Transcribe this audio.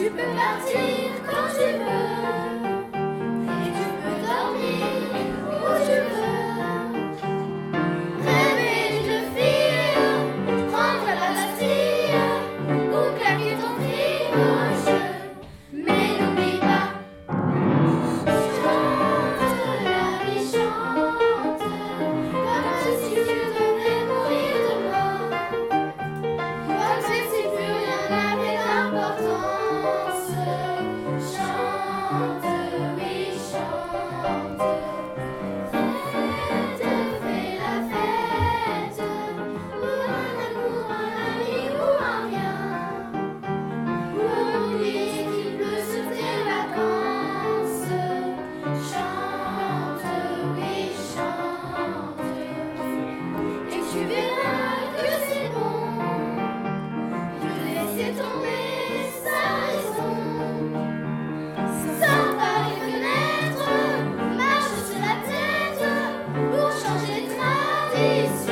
Tu peux partir quand tu veux. Please.